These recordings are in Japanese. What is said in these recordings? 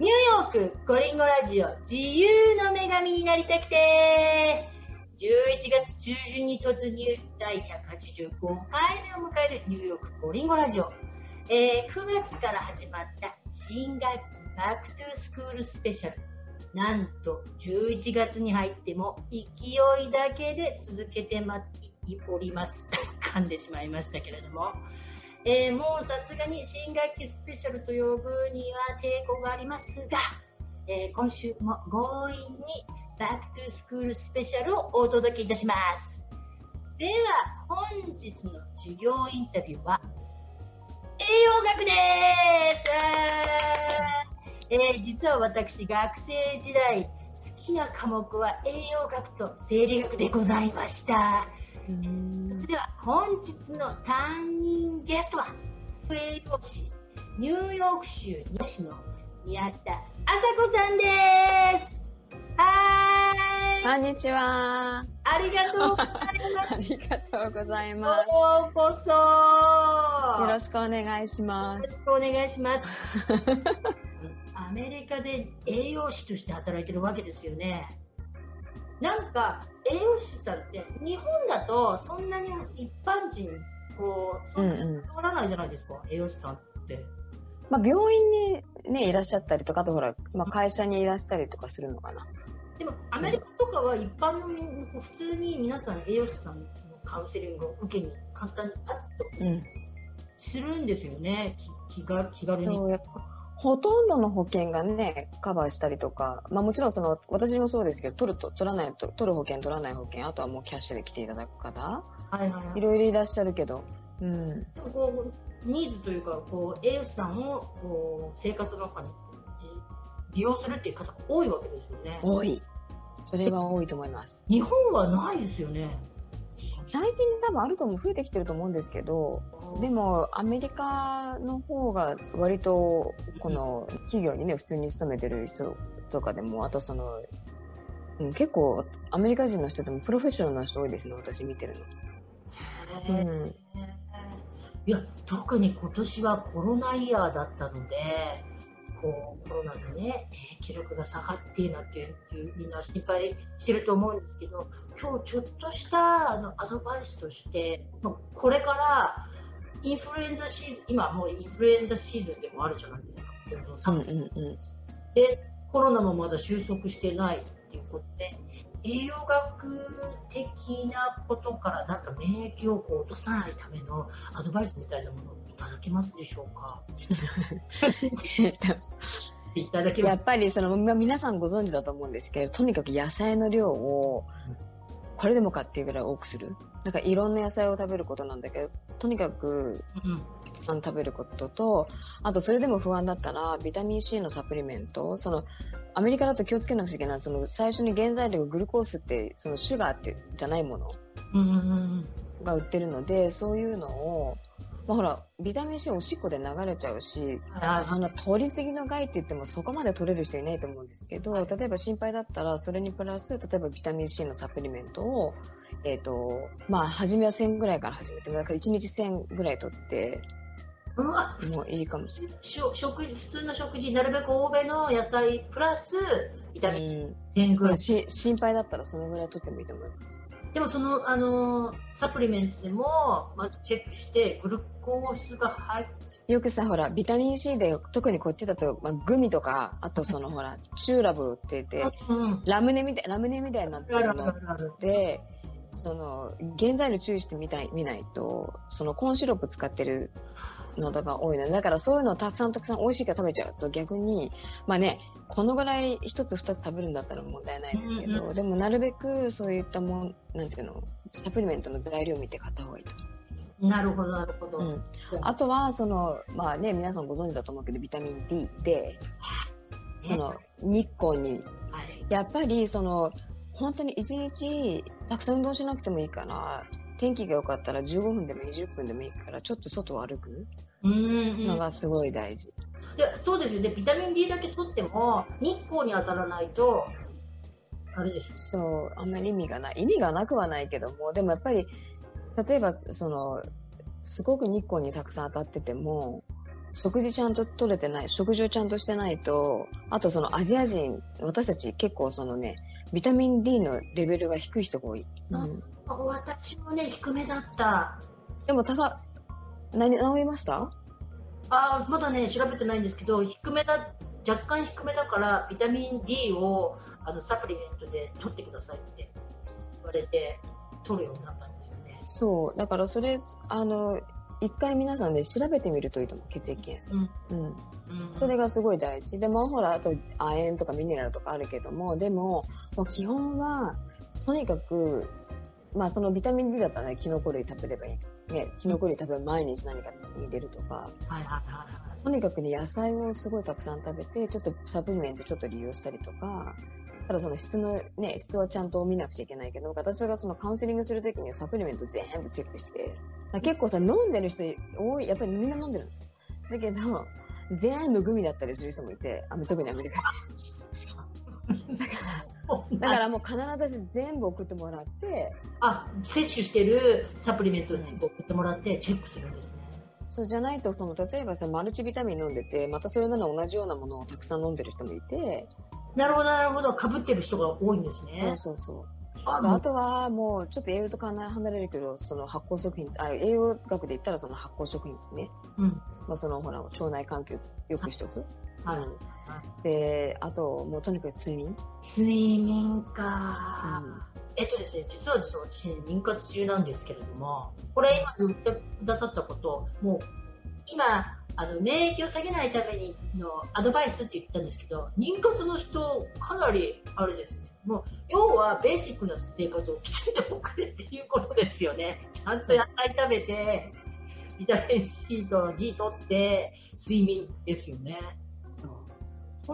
ニューヨークコリンゴラジオ自由の女神になりたくて11月中旬に突入第185回目を迎えるニューヨークコリンゴラジオ、えー、9月から始まった新学期 back to school special。なんと11月に入っても勢いだけで続けてまおります。噛んでしまいましたけれども。えー、もうさすがに新学期スペシャルと呼ぶには抵抗がありますが、えー、今週も強引に back to school special をお届けいたします。では、本日の授業インタビューは、栄養学ですえー、実は私、学生時代、好きな科目は栄養学と生理学でございました。それでは本日の担任ゲストは栄養士ニューヨーク州西の宮下麻子さんです。はい。こんにちは。ありがとうございます。ありがとうございます。ようこそ。よろしくお願いします。よろしくお願いします。アメリカで栄養士として働いてるわけですよねなんか栄養士さんって日本だとそんなに一般人こうそんなに通らないじゃないですか、うんうん、栄養士さんって。まあ、病院に、ね、いらっしゃったりとかあとほら、まあ、会社にいらしたりとかするのかな。でもアメリカとかは一般の普通に皆さん栄養士さんのカウンセリングを受けに簡単にパッとするんですよね、うん、気が気軽に。ほとんどの保険がね、カバーしたりとか、まあもちろんその、私もそうですけど、取ると、取らないと、取る保険、取らない保険、あとはもうキャッシュで来ていただく方、はいはいはい。いろいろいらっしゃるけど、うん。こう、ニーズというか、こう、栄養士さんを、こう、生活の中に利用するっていう方が多いわけですよね。多い。それは多いと思います。日本はないですよね。最近多分あるとも増えてきてると思うんですけど、でもアメリカの方が割とこの企業にね、普通に勤めてる人とかでも、あとその、うん、結構アメリカ人の人でもプロフェッショナルな人多いですね、私見てるの。うん、いや、特に今年はコロナイヤーだったので、こうコロナでね、記録が下がってなっていうみんな心配してると思うんですけど今日ちょっとしたあのアドバイスとしてこれからインフルエンザシーズン今もうインフルエンザシーズンでもあるじゃないですか。うんうんうん、でコロナもまだ収束してないっていうことで栄養学的なことからなんか免疫をこう落とさないためのアドバイスみたいなものただけますでしょうか？いただけやっぱりその、まあ、皆さんご存知だと思うんですけどとにかく野菜の量をこれでもかっていうぐらい多くする。なんかいろんな野菜を食べることなんだけどとにかくたくさん食べることとあとそれでも不安だったらビタミン C のサプリメント。そのアメリカだと気をつけなくちゃいけない。その最初に原材料グルコースってそのシュガーってじゃないものが売ってるのでそういうのをまあ、ほら、ビタミン C おしっこで流れちゃうし、そんな取りすぎの害って言ってもそこまで取れる人いないと思うんですけど、例えば心配だったら、それにプラス、例えばビタミン C のサプリメントを、えっ、ー、と、まあ、初めは1000ぐらいから始めて、だから1日1000ぐらい取って、もういいかもしれない。食普通の食事、なるべく多めの野菜プラス、ビタミン1000ぐらい、うん、心配だったらそのぐらい取ってもいいと思います。でもその、あのサプリメントでも、まずチェックして、グルコースが入よくさ、ほら、ビタミン C で、特にこっちだと、まあ、グミとか、あとその、ほら、チューラブルって言って、うん、ラムネみたい、ラムネみたいになってるので、その、原材料注意してみたい、見ないと、その、コーンシロップ使ってるのとか多いの。で、だからそういうのをたくさんたくさん美味しいから食べちゃうと逆に、まあね、このぐらい一つ二つ食べるんだったら問題ないですけど、うんうん、でもなるべくそういったもん、なんていうの、サプリメントの材料を見て買った方がいいなるほど、なるほど。うん、あ。とは、その、まあね、皆さんご存知だと思うけど、ビタミン D で、その、日光に、やっぱり、その、本当に一日、たくさん運動しなくてもいいから、天気が良かったら15分でも20分でもいいから、ちょっと外を歩く？のがすごい大事。でそうですよね、ビタミン D だけ取っても、日光に当たらないと、あれですそう、あんまり意味がない。意味がなくはないけども、でもやっぱり、例えば、その、すごく日光にたくさん当たってても、食事ちゃんと取れてない、食事をちゃんとしてないと、あとそのアジア人、私たち結構そのね、ビタミン D のレベルが低い人が多い。うん、私もね、低めだった。でも、ただ、何、治りました？ああ、まだね、調べてないんですけど、低めだ、若干低めだから、ビタミン D をあのサプリメントで取ってくださいって言われて、取るようになったんですよね。そう、だからそれ、あの、一回皆さんで調べてみるといいと思う、血液検査。うん。うん。それがすごい大事。でも、ほら、あと、亜鉛とかミネラルとかあるけども、でも、もう基本は、とにかく、まあ、そのビタミン D だったらね、キノコ類食べればいい。ね、キノコ類食べ毎日何か入れるとか。はいはいはい。とにかくね、野菜をすごいたくさん食べて、ちょっとサプリメントちょっと利用したりとか、ただその質の、ね、質はちゃんと見なくちゃいけないけど、私がそのカウンセリングするときにサプリメント全部チェックして、結構さ、飲んでる人多い、やっぱりみんな飲んでるんです。だけど、全部グミだったりする人もいて、あ特にアメリカ人。だから もう必ず全部送ってもらって。あ、摂取してるサプリメントを全部送ってもらってチェックするんですね。そうじゃないと、その、例えばさ、マルチビタミン飲んでて、またそれなら同じようなものをたくさん飲んでる人もいて。なるほど、なるほど。被ってる人が多いんですね。そうそうそう。あとはもうちょっと栄養と離れるけどその発酵食品あ栄養学で言ったらその発酵食品ね、うん、まあ、そのほら腸内環境よくしとく、はい、うん、であともうとにかく睡眠？睡眠か、うん、えっとですね実はですね私妊活中なんですけれどもこれ今言ってくださったこともう今あの免疫を下げないためにのアドバイスって言ったんですけど妊活の人かなりあれですね。もう要はベーシックな生活をきちんと送れっていうことですよね。ちゃんと野菜食べて、ビタミン C と D 取って、睡眠ですよね。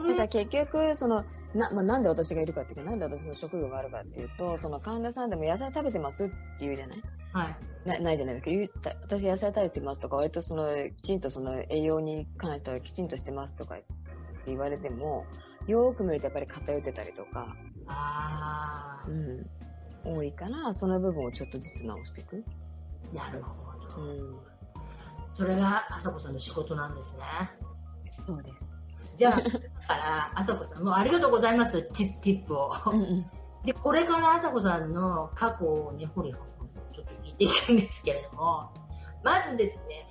だから結局、その、な、まあ、なんで私がいるかっていうか、なんで私の職業があるかっていうと、その患者さんでも野菜食べてますって言うじゃない？はい。なないじゃないですか。私野菜食べてますとか、割とその、きちんとその栄養に関してはきちんとしてますとか言われても、よーく見るとやっぱり偏ってたりとか、ああ。うん。多いから、その部分をちょっとずつ直していく。なるほど。うん。それが、あさこさんの仕事なんですね。そうです。じゃあ、だ から、あさこさん、もうありがとうございます、ティップを。うんうん、で、これからあさこさんの過去をね、ほりほり、ちょっと聞いていくんですけれども、まずですね、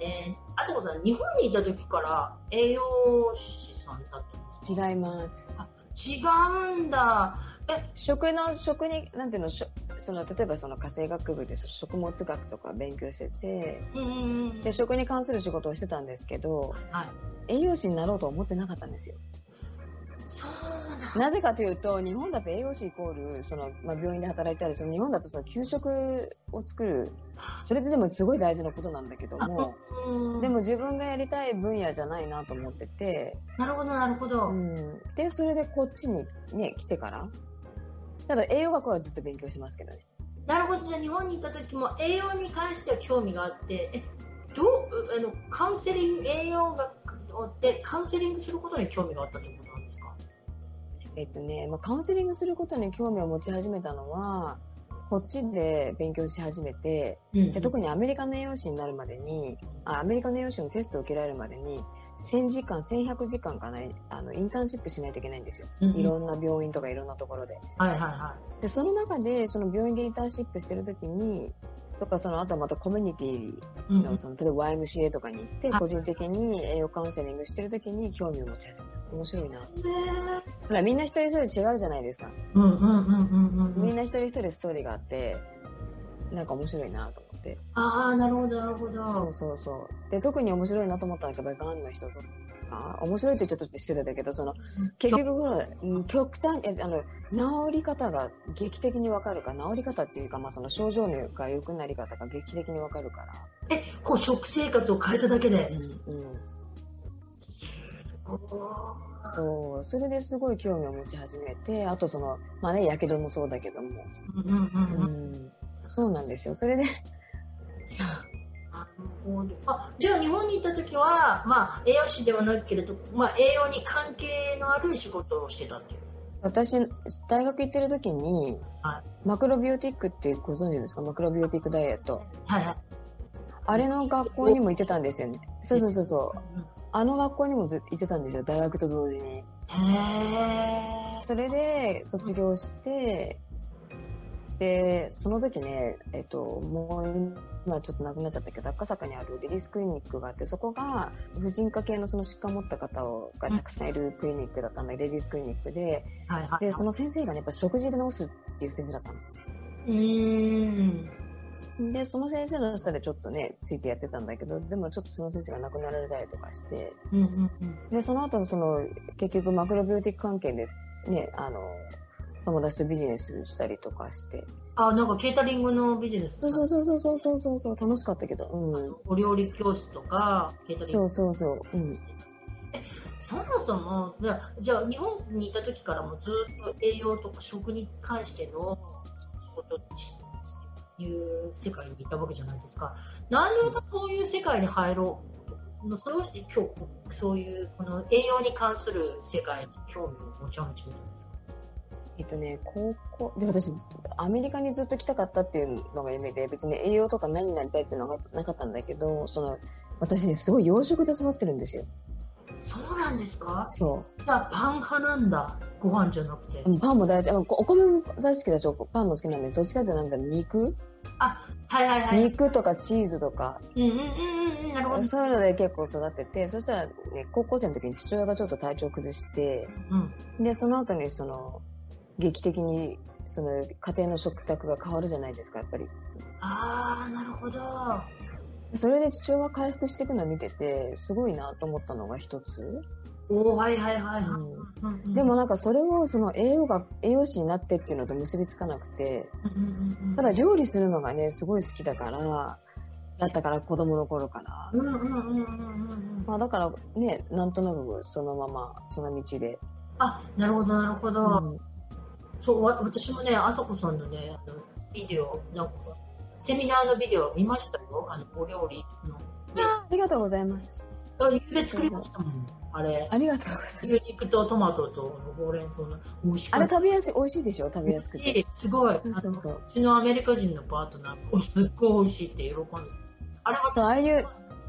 えー、あさこさん、日本にいた時から栄養士さんだったんですか？違います。あ違うんだ。え食の、食に、なんていうの、その、例えばその家政学部で食物学とか勉強してて、で、食に関する仕事をしてたんですけど、はい、栄養士になろうと思ってなかったんですよ。なぜかというと、日本だと栄養士イコール、その、まあ、病院で働いたり、その日本だとその給食を作る、それってでもすごい大事なことなんだけども、でも自分がやりたい分野じゃないなと思ってて。なるほど、なるほど。うん、で、それでこっちにね、来てから、ただ栄養学はずっと勉強してますけどね。なるほど、じゃあ日本にいた時も栄養に関しては興味があって、え、どう、あの、カウンセリング、栄養学でカウンセリングすることに興味があったということえっとね、まあ、カウンセリングすることに興味を持ち始めたのは、こっちで勉強し始めて、うん、で特にアメリカの栄養士になるまでにあ、アメリカの栄養士のテストを受けられるまでに、1000時間、1100時間かな、あの、インターンシップしないといけないんですよ。うん、いろんな病院とかいろんなところで。はいはいはい。で、その中で、その病院でインターンシップしてるときに、とか、その、あとはまたコミュニティの、その、例えば YMCA とかに行って、個人的に栄養カウンセリングしてるときに興味を持ち始めた。面白いな。ほら、みんな一人一人違うじゃないですか。うんうんうんうんうん。みんな一人一人ストーリーがあって、なんか面白いなと。ああ、なるほど、なるほど。そうそうそう。で、特に面白いなと思ったのが、がんの人とか、面白いってちょっと失礼だけど、その、結局、ほら、極端、え、あの、治り方が劇的にわかるか、治り方っていうか、まあ、その症状のが良くなり方が劇的にわかるから。え、こう、食生活を変えただけで。うん、うん。そう、それですごい興味を持ち始めて、あとその、まあね、やけどもそうだけども。うんうんうん、うん、そうなんですよ。それであじゃあ日本に行った時は、まあ、栄養士ではないけれど、まあ、栄養に関係のある仕事をしてたっていう？私大学行ってる時に、はい、マクロビオティックってご存知ですか？マクロビオティックダイエット、はいはい、あれの学校にも行ってたんですよね。そうそうそうそう。あの学校にもず行ってたんですよ、大学と同時に。へえ。それで卒業して、で、その時ね、えっと、もう今ちょっとなくなっちゃったけど、赤坂にあるレディースクリニックがあって、そこが婦人科系のその疾患を持った方をがたくさんいるクリニックだったので、レディースクリニックで、はいはい。で、その先生がね、やっぱ食事で治すっていう先生だったの。うーん。で、その先生の下でちょっとね、ついてやってたんだけど、でもちょっとその先生が亡くなられたりとかして、うんうんうん。で、その後、その、結局マクロビオティック関係で、ね、あの、友達とビジネスしたりとかして。あ、なんかケータリングのビジネス。そうそうそうそうそうそうそう、楽しかったけど、うん。お料理教室とか、ケータリングそうそうそう、うん。そもそも、じゃあじゃあ日本にいた時からもずっと栄養とか食に関しての仕事っていう世界にいたわけじゃないですか。何でそういう世界に入ろう？それを今日そういうこの栄養に関する世界に興味を持ち始めたんですかえっとね、高校、で、私、アメリカにずっと来たかったっていうのが夢で、別に栄養とか何になりたいっていうのがなかったんだけど、その、私ね、すごい洋食で育ってるんですよ。そうなんですか？そう。じゃあパン派なんだ。ご飯じゃなくて。パンも大好き。お米も大好きだし、パンも好きなんで、どっちかというとなんか肉、あ、はいはいはい。肉とかチーズとか、うんうんうんうん、なるほど。そういうので結構育てて、そしたら、ね、高校生の時に父親がちょっと体調崩して、うん。で、その後にその、劇的に、その、家庭の食卓が変わるじゃないですか、やっぱり。ああ、なるほど。それで父親が回復していくのを見てて、すごいなと思ったのが一つ。おーはいはいはいはい。うんでも、なんかそれをその栄養が、栄養士になってっていうのと結びつかなくて、ただ料理するのがね、すごい好きだから、だったから子供の頃から。うんうんうんうんうんうん。まあだからね、なんとなくそのまま、その道で。あ、なるほどなるほど。うんそう、わ私もね、あさこさんのね、あのビデオ、なんか、セミナーのビデオ見ましたよ。あの、お料理の。ありがとうございます。あ、ゆうべ作りましたもん。あれ。ありがとうございます。牛肉とトマトとほうれん草の美味しかあれ。食べやすい、美味しいでしょ？食べやすくて。すごい。うそうのそううちのアメリカ人のパートナーもすっごい美味しいって喜んであれはそう、ああいう、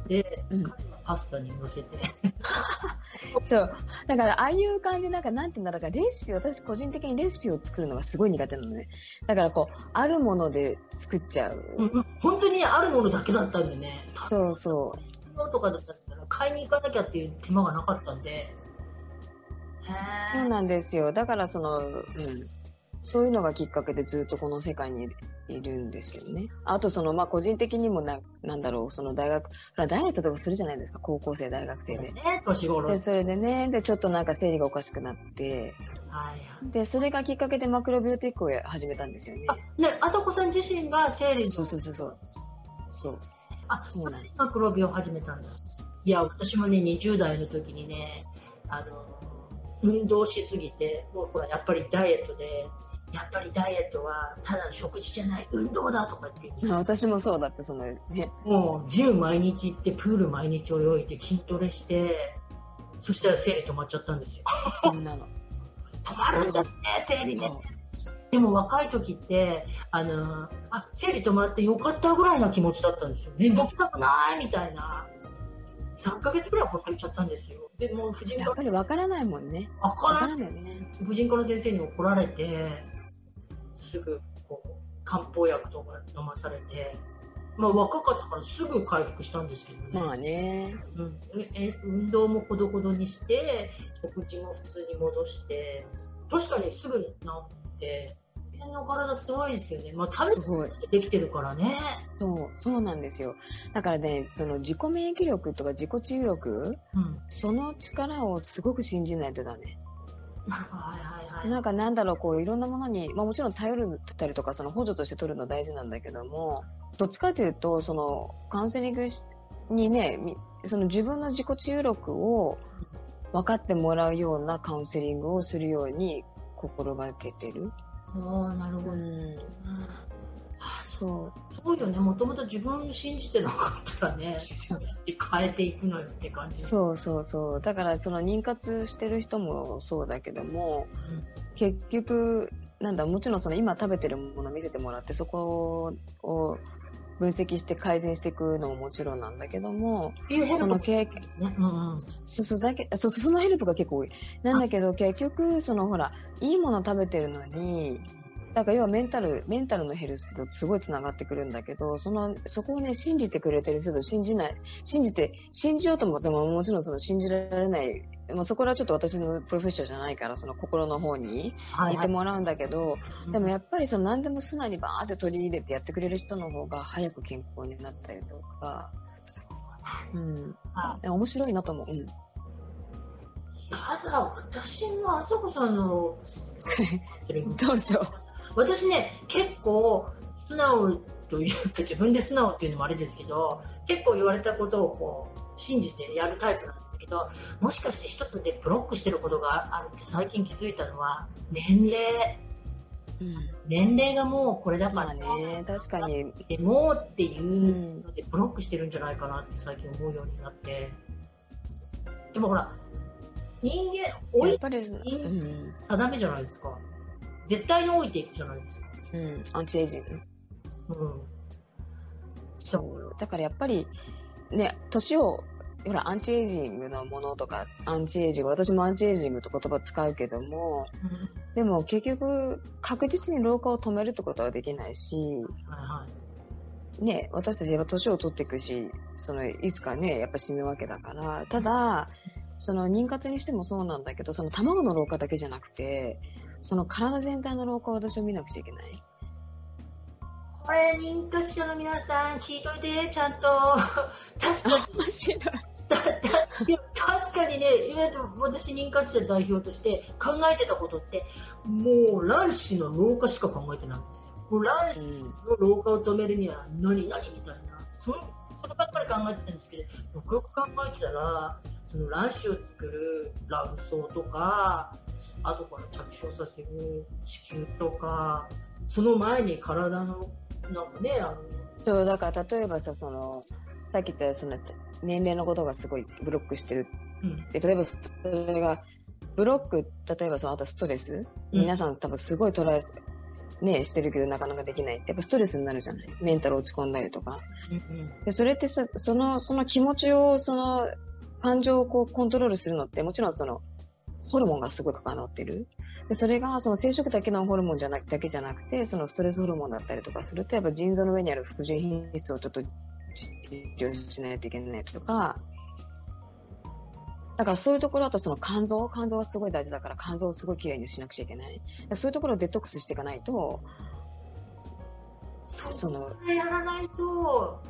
で、うんパスタに乗せて。そう。だから、ああいう感じ、なんか、なんていうんだろう、だからレシピ、私個人的にレシピを作るのがすごい苦手なのね。だから、こう、あるもので作っちゃう。うんうん本当にあるものだけだったんでね。そうそとかだったら買いに行かなきゃっていう手間がなかったんで。そうーなんですよ。だから、その、うん。そういうのがきっかけでずっとこの世界にいるんですけどね。あと、その、まあ、個人的にもな、なんだろう、その大学、ほらダイエットとかするじゃないですか、高校生、大学生で。ね、年頃。はで、いそれでね、で、ちょっとなんか生理がおかしくなって、はい。で、それがきっかけでマクロビオティックを始めたんですよね。あ、ね、あさこさん自身が生理そうの、そうそうそう。そう。あ、そうなんマクロビを始めたんだ。いや、私もね、20代の時にね、あの、運動しすぎて、もうほら、やっぱりダイエットで、やっぱりダイエットはただの食事じゃない、運動だとかって言って、私もそうだって、そのね。もう、ジム毎日行って、プール毎日泳いで、筋トレして、そしたら生理止まっちゃったんですよ。そんなの。止まるんだって、生理ね。でも若い時って、あの、あ、生理止まってよかったぐらいな気持ちだったんですよ。めんどくさくないみたいな。3ヶ月ぐらいほっといちゃったんですよ。で、もう婦人科やっ、ぱりわからないもんね。わかららない。よね。婦人科の先生に怒られて、すぐ、こう、漢方薬とか飲まされて、まあ若かったからすぐ回復したんですけどね。まあね。うん、ええ運動もほどほどにして食事も普通に戻して確かにすぐ治っての体すごいですよね、まあ、食べ。てできてるからねそう、そうなんですよ。だからね、その自己免疫力とか自己治癒力、うんその力をすごく信じないとだね。なるほどはいはいはいなんかなんだろう、こういろんなものに、まあもちろん頼るたりとか、その補助として取るの大事なんだけども、どっちかというと、そのカウンセリングしにね、みその自分の自己治癒力を分かってもらうようなカウンセリングをするように心がけてる。おーなるほど、うん。うんあそそう。そうよねもともと自分信じてなかったらね変えていくのよって感じそうそうそう。だから、その妊活してる人もそうだけども、結局、なんだ、もちろんその今食べてるものを見せてもらって、そこを分析して改善していくのももちろんなんだけども、その経験、ね、うんうん、そうそうだけそうそのヘルプが結構多い。なんだけど結局そのほらいいもの食べてるのに。だから要はメンタル、メンタルのヘルスとすごい繋がってくるんだけど、その、そこをね、信じてくれてる人と信じない、信じて、信じようと思ってももちろんその信じられないまあ、そこはちょっと私のプロフェッションじゃないから、その心の方に行ってもらうんだけど、はいはい、でもやっぱりその何でも素直にバーって取り入れてやってくれる人の方が早く健康になったりとか、うん。面白いなと思う。うん。ただ、私のあさこさんの、どうぞ。私ね、結構素直というか、自分で素直っていうのもあれですけど、結構言われたことをこう、信じてやるタイプなんですけど、もしかして一つでブロックしてることがあるって最近気づいたのは、年齢。うん、年齢がもうこれだからね、確かに。でもっていうのでブロックしてるんじゃないかなって最近思うようになって。でもほら、人間、老いて定めじゃないですか。絶対に老いていくじゃないですか。うん、アンチエイジング。うん。そう。だからやっぱり、ね、年をほら、アンチエイジングのものとか、アンチエイジング、私もアンチエイジングって言葉使うけども、うん、でも結局、確実に老化を止めるってことはできないし、はい、ね、私たちやっぱ年を取っていくし、その、いつかね、やっぱ死ぬわけだから、ただ、その妊活にしてもそうなんだけど、その卵の老化だけじゃなくて、その体全体の老化を私は見なくちゃいけない。これ、妊活者の皆さん、聞いといて、ちゃんと。確かに。確かにね、私、妊活者代表として考えてたことって、もう卵子の老化しか考えてないんですよ。もう卵子の老化を止めるには何々みたいな、そういうことばっかり考えてたんですけど、よくよく考えてたら、その卵子を作る卵巣とか、後から着床させる子宮とか、その前に体のなんかね、あの。そう、だから例えばさ、その、さっき言ったその年齢のことがすごいブロックしてる。うん、で、例えばそれが、ブロック、例えばその、あとストレス、うん、皆さん多分すごい捉え、ね、してるけどなかなかできない。やっぱストレスになるじゃないメンタル落ち込んだりとか。うん、でそれってさ、その、その気持ちを、その、感情をこうコントロールするのって、もちろんその、ホルモンがすごい関わってる。で、それが、その生殖だけのホルモンじゃなく、だけじゃなくて、そのストレスホルモンだったりとかすると、やっぱ腎臓の上にある副腎品質をちょっと治療しないといけないとか、だからそういうところだとその肝臓、肝臓はすごい大事だから肝臓をすごいきれいにしなくちゃいけない。そういうところをデトックスしていかないと、その、やらないと、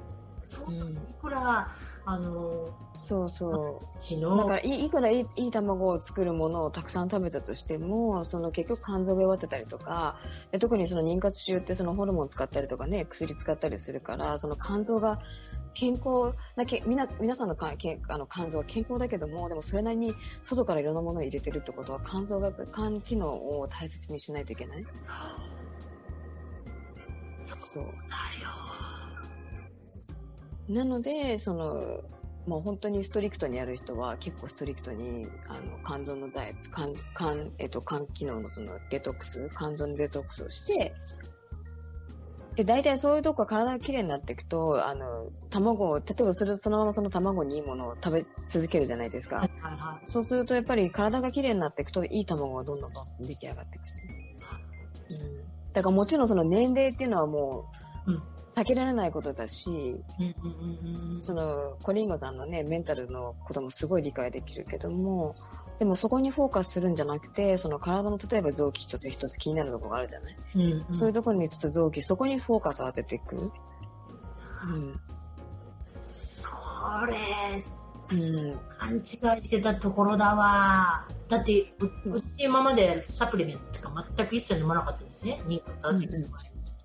そいくら、あのそうそう。だからいいくらいいいい卵を作るものをたくさん食べたとしてもその結局肝臓が弱ってたりとかで特にその妊活中ってそのホルモンを使ったりとかね薬使ったりするからその肝臓が健康なけみな皆さんのかけあの肝臓は健康だけどもでもそれなりに外からいろんなものを入れてるってことは肝臓が肝機能を大切にしないといけない。そう。だよなので、その、もう本当にストリクトにやる人は結構ストリクトに、あの、肝臓のダイエット、肝、肝、えっと、肝機能のそのデトックス、肝臓のデトックスをして、で、大体そういうとこが体が綺麗になっていくと、あの、卵を、例えばそれそのままその卵にいいものを食べ続けるじゃないですか。はいはい、そうするとやっぱり体が綺麗になっていくと、いい卵がどんどんどんどん出来上がっていく、うん。だからもちろんその年齢っていうのはもう、うん避けられないことだし、その、コリンゴさんのね、メンタルのこともすごい理解できるけども、でもそこにフォーカスするんじゃなくて、その体の例えば臓器一つ一つ気になるところがあるじゃない、うんうん、そういうところにちょっと臓器、そこにフォーカスを当てていく？うん。それ、うん、勘違いしてたところだわ。だって、うち今までサプリメントとか全く一切飲まなかったんですね。妊活始める前。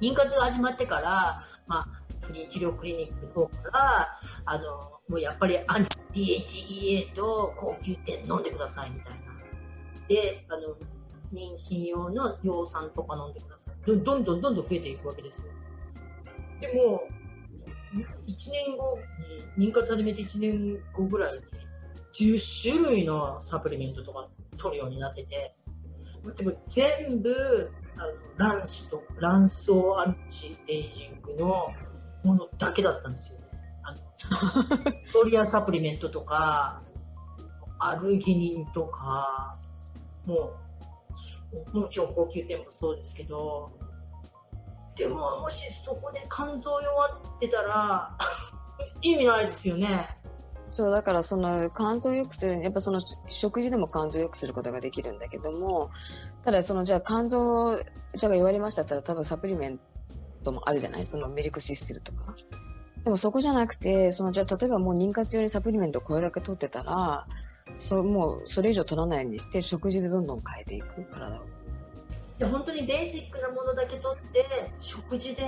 妊活が始まってから、まあ、不妊治療クリニックの方から、あの、もうやっぱりアンチ DHEA と高級店飲んでくださいみたいな。で、あの、妊娠用の葉酸とか飲んでください。どんどんどんどん増えていくわけですよ。でも、1年後に、妊活始めて1年後ぐらいに、10種類のサプリメントとか取るようになってて、でも全部あの卵子と卵巣アンチエイジングのものだけだったんですよね。あの トリアサプリメントとかアルギニンとかもうもちろん高級店もそうですけどでももしそこで肝臓弱ってたら 意味ないですよね。そう、だからその肝臓を良くするやっぱその食事でも肝臓を良くすることができるんだけども、ただそのじゃあ肝臓、じゃあ言われましたったら多分サプリメントもあるじゃない？そのメリクシステルとか。でもそこじゃなくて、そのじゃあ例えばもう妊活用にサプリメントをこれだけ取ってたら、そうもうそれ以上取らないようにして食事でどんどん変えていく体を。じゃあ本当にベーシックなものだけ取って食事で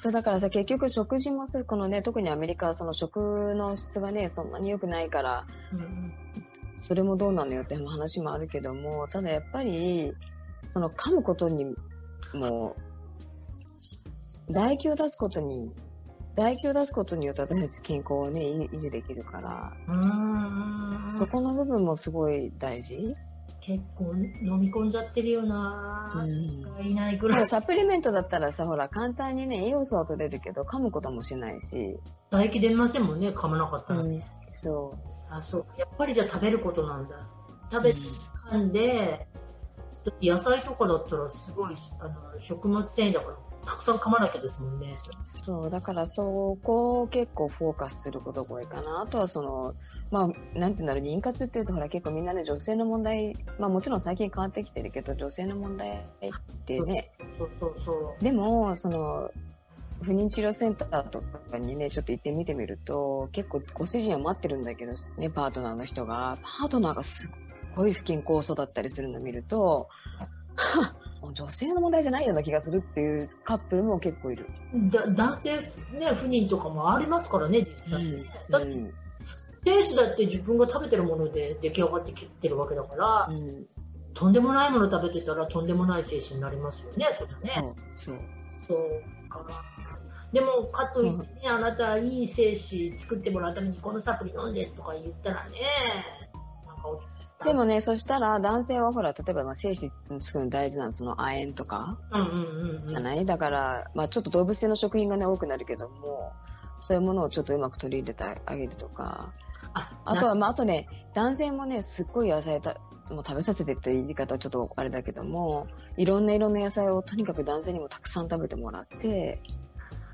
そうだからさ結局食事もするこのね特にアメリカはその食の質がねそんなに良くないからうんそれもどうなのよって話もあるけどもただやっぱりその噛むことにも唾液を出すことに唾液を出すことによって私たち健康をね維維持できるからそこの部分もすごい大事。結構飲み込んじゃってるよな、ういないぐらい。サプリメントだったらさほら簡単にね栄養素は取れるけど噛むこともしないし、唾液出ませんもんね噛まなかったら、うん、そう。あそう。やっぱりじゃあ食べることなんだ。食べて噛んで、だって野菜とかだったらすごいあの食物繊維だからたくさん噛まなきゃですもんね。そう、だからそこを結構フォーカスすることが多いかな。あとはその、まあ、なんていうんだろう、妊活っていうとほら結構みんなね、女性の問題、まあもちろん最近変わってきてるけど、女性の問題ってね、そうそうそうでも、その、不妊治療センターとかにね、ちょっと行ってみてみると、結構ご主人は待ってるんだけど、ね、パートナーの人が、パートナーがすっごい不健康そうだったりするのを見ると、女性の問題じゃないような気がするっていうカップルも結構いる。だ男性、ね、不妊とかもありますからね実際、だってうん精子だって自分が食べてるもので出来上がってきてるわけだから、うん。とんでもないもの食べてたらとんでもない精子になりますよねそれね。そう、そう。そうか。でもかといってね、あなたいい精子作ってもらうためにこのサプリ飲んでとか言ったらねでもね、そしたら男性はほら、例えばまあ精子作るの大事なのその亜鉛とかうんうんうんうん。じゃない、だから、まあちょっと動物性の食品がね、多くなるけども、そういうものをちょっとうまく取り入れてあげるとか。ああとは、まああとね、男性もね、すっごい野菜た、もう食べさせてって言い方はちょっとあれだけども、いろんないろんな野菜をとにかく男性にもたくさん食べてもらって、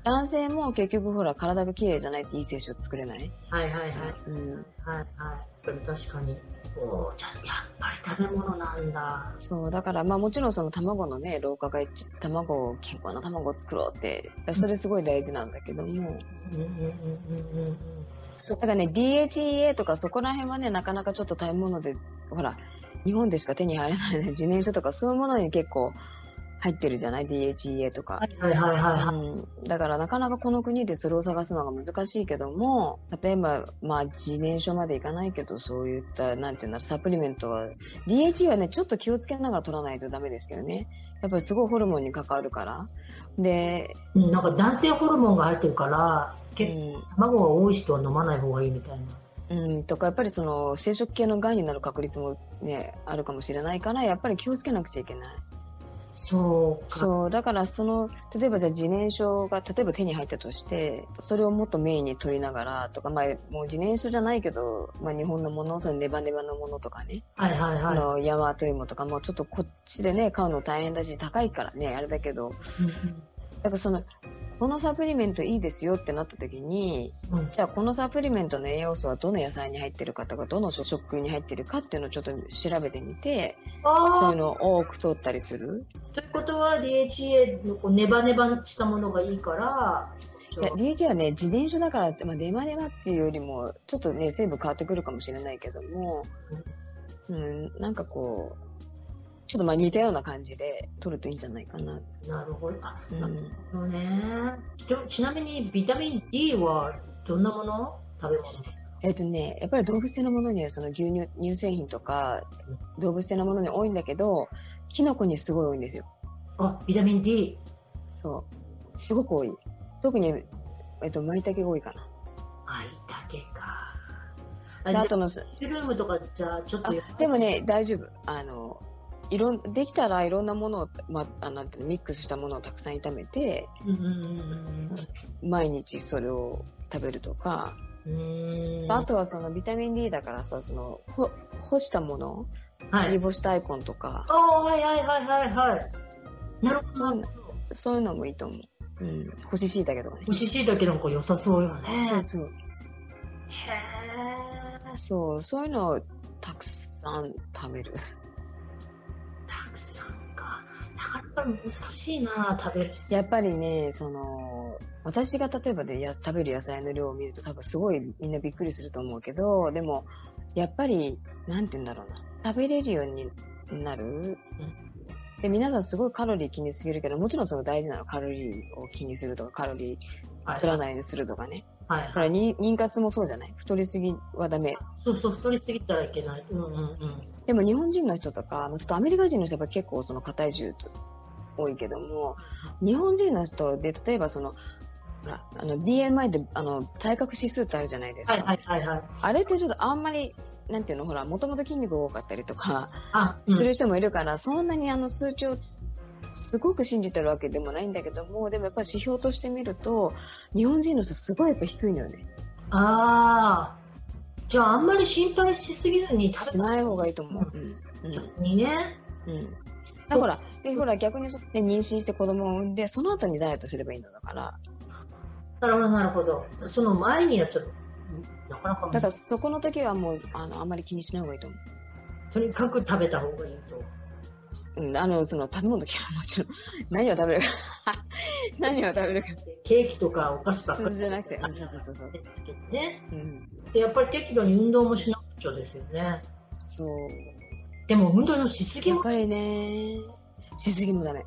男性も結局ほら、体が綺麗じゃないっていい精子を作れない？はいはいはい。うん。はいはい。確かにおーじゃあやっぱり食べ物なんだ。そう、だから、まあもちろんその卵のね、老化が一、卵を、健康な卵を作ろうって、それすごい大事なんだけども、うだからね、DHEA とかそこら辺はね、なかなかちょっと食べ物で、ほら、日本でしか手に入らないね、自燃書とかそういうものに結構入ってるじゃない ?DHEA とかは。いはいはいはいはいうん、だからなかなかこの国でそれを探すのが難しいけども、例えば、まあ、自燃症までいかないけど、そういった、なんていうんだろう、サプリメントは、DHE はね、ちょっと気をつけながら取らないとダメですけどね。やっぱりすごいホルモンに関わるから。で、うんなんか男性ホルモンが入ってるからう結構ん、卵が多い人は飲まない方がいいみたいなうん、とか、やっぱりその、生殖系の癌になる確率もね、あるかもしれないから、やっぱり気をつけなくちゃいけない。そうか。そう、だからその、例えばじゃあ自燃症が、例えば手に入ったとして、それをもっとメインに取りながらとか、まあ、もう自燃症じゃないけど、まあ日本のもの、そのネバネバのものとかね、はいはいはい。あの、ヤマトイモとか、もうちょっとこっちでね、買うの大変だし、高いからね、あれだけど、だからその、このサプリメントいいですよってなった時に、うん。うんじゃあこのサプリメントの栄養素はどの野菜に入ってるかとか、どの食に入ってるかっていうのをちょっと調べてみて、そういうのを多く取ったりする。ということは DHA のこうネバネバしたものがいいから。いや、DHA はね、自燃症だからって、まあ、ネバネバっていうよりも、ちょっとね、成分変わってくるかもしれないけども、うん、なんかこう、ちょっとまあ似たような感じで取るといいんじゃないかな。なるほどあ、うんなるほどねちちなみにビタミン D はどんなもの？食べ物えっ、とね、やっぱり動物性のものにはその牛乳、乳製品とか、動物性のものに多いんだけど、キノコにすごい多いんですよ。あビタミン D そう。すごく多い。特に、えっと、舞茸が多いかな。あいたけかあであとのルームとかじゃあちょっとでもね大丈夫あのいろんできたらいろんなものを、まあ、なんてミックスしたものをたくさん炒めて、うんうんうん毎日それを食べるとか、うんあとはそのビタミン D だからさそのほ干したものはい。切り干し大根とか、ああはいはいはいはいはい。なるほど。そういうのもいいと思う、うん、干し椎茸とかね。干し椎茸なんか良さそうよね。そうそう。へえそうそういうのをたくさん食べる難しいな食べる。やっぱりねその私が例えばでや食べる野菜の量を見ると多分すごいみんなびっくりすると思うけどでもやっぱりなんて言うんだろうな。食べれるようになる、で皆さんすごいカロリー気にすぎるけどもちろんその大事なのはカロリーを気にするとかカロリーはい取らないようにするとかね、はい。ほらに妊活もそうじゃない？太りすぎはダメ。そうそう太りすぎたらいけない。うんうんうん。でも日本人の人とか、ちょっとアメリカ人の人は結構その硬い重多いけども、日本人の人で、例えばその、あの BMI で、あの、体格指数ってあるじゃないですか。はいはいはいはいあれってちょっとあんまり、なんていうの、ほら、もともと筋肉が多かったりとか、する人もいるから、そんなにあの数値をすごく信じてるわけでもないんだけども、でもやっぱり指標として見ると、日本人の人すごいやっぱ低いのよね。ああじゃああんまり心配しすぎずにしない方がいいと思う。うん。うんたにねうん。だから、で、ほら、逆にそで妊娠して子供を産んで、その後にダイエットすればいいんだから。なるほどなるほどその前にやっちゃうなかなかだから、そこの時はもう、あの、あんまり気にしない方がいいと思とにかく食べた方がいいとう。うん、あの、その、食べ物だけはもちろん、何を食べるか。何を食べるか。ケーキとかお菓子ばっか数り字じゃなくて。うん、そうそうそうそう。ですけどねうん。でやっぱり適度に運動もしなくちゃですよねそう。でも運動のしすぎもやっぱりね、しすぎもダメ。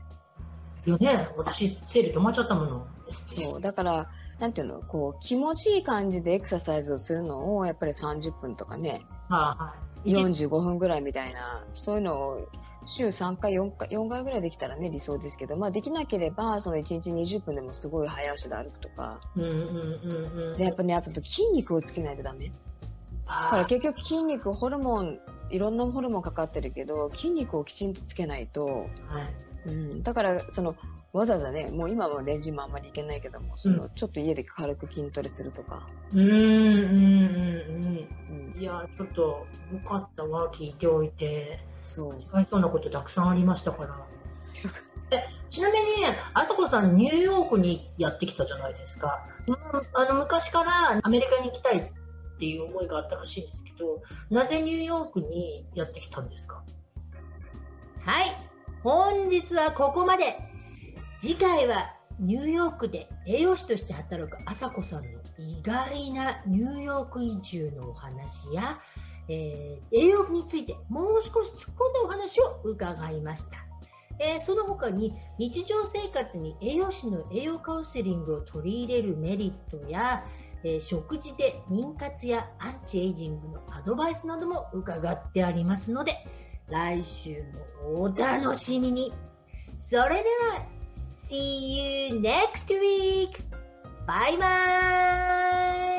よね私生理止まっちゃったものそう。だから、なんていうの、こう、気持ちいい感じでエクササイズをするのを、やっぱり30分とかね、はい45分ぐらいみたいな、そういうのを週3回、4回、4回ぐらいできたらね、理想ですけど、まあできなければ、その1日20分でもすごい早足で歩くとか、うんうんうんうんで、やっぱね、あと筋肉をつけないとダメ。だからあ結局筋肉、ホルモン、いろんなホルモンかかってるけど、筋肉をきちんとつけないと、ーはい。うん、だから、その、わざわざね、もう今はレンジもあんまりいけないけども、その、ちょっと家で軽く筋トレするとか、うんうんうんうん、うん。いやちょっとよかったわ聞いておいて。そう。かわいそうなことたくさんありましたから。えちなみにあさこさんニューヨークにやってきたじゃないですか、うん。あの昔からアメリカに行きたいってていう思いがあったらしいんですけどなぜニューヨークにやってきたんですか？はい。本日はここまで。次回はニューヨークで栄養士として働くあさこさんの意外なニューヨーク移住のお話や、えー栄養についてもう少し突っ込んだお話を伺いました。えーその他に日常生活に栄養士の栄養カウンセリングを取り入れるメリットや、えー食事で妊活やアンチエイジングのアドバイスなども伺ってありますので来週もお楽しみにそれでは See you next week! バイバーイ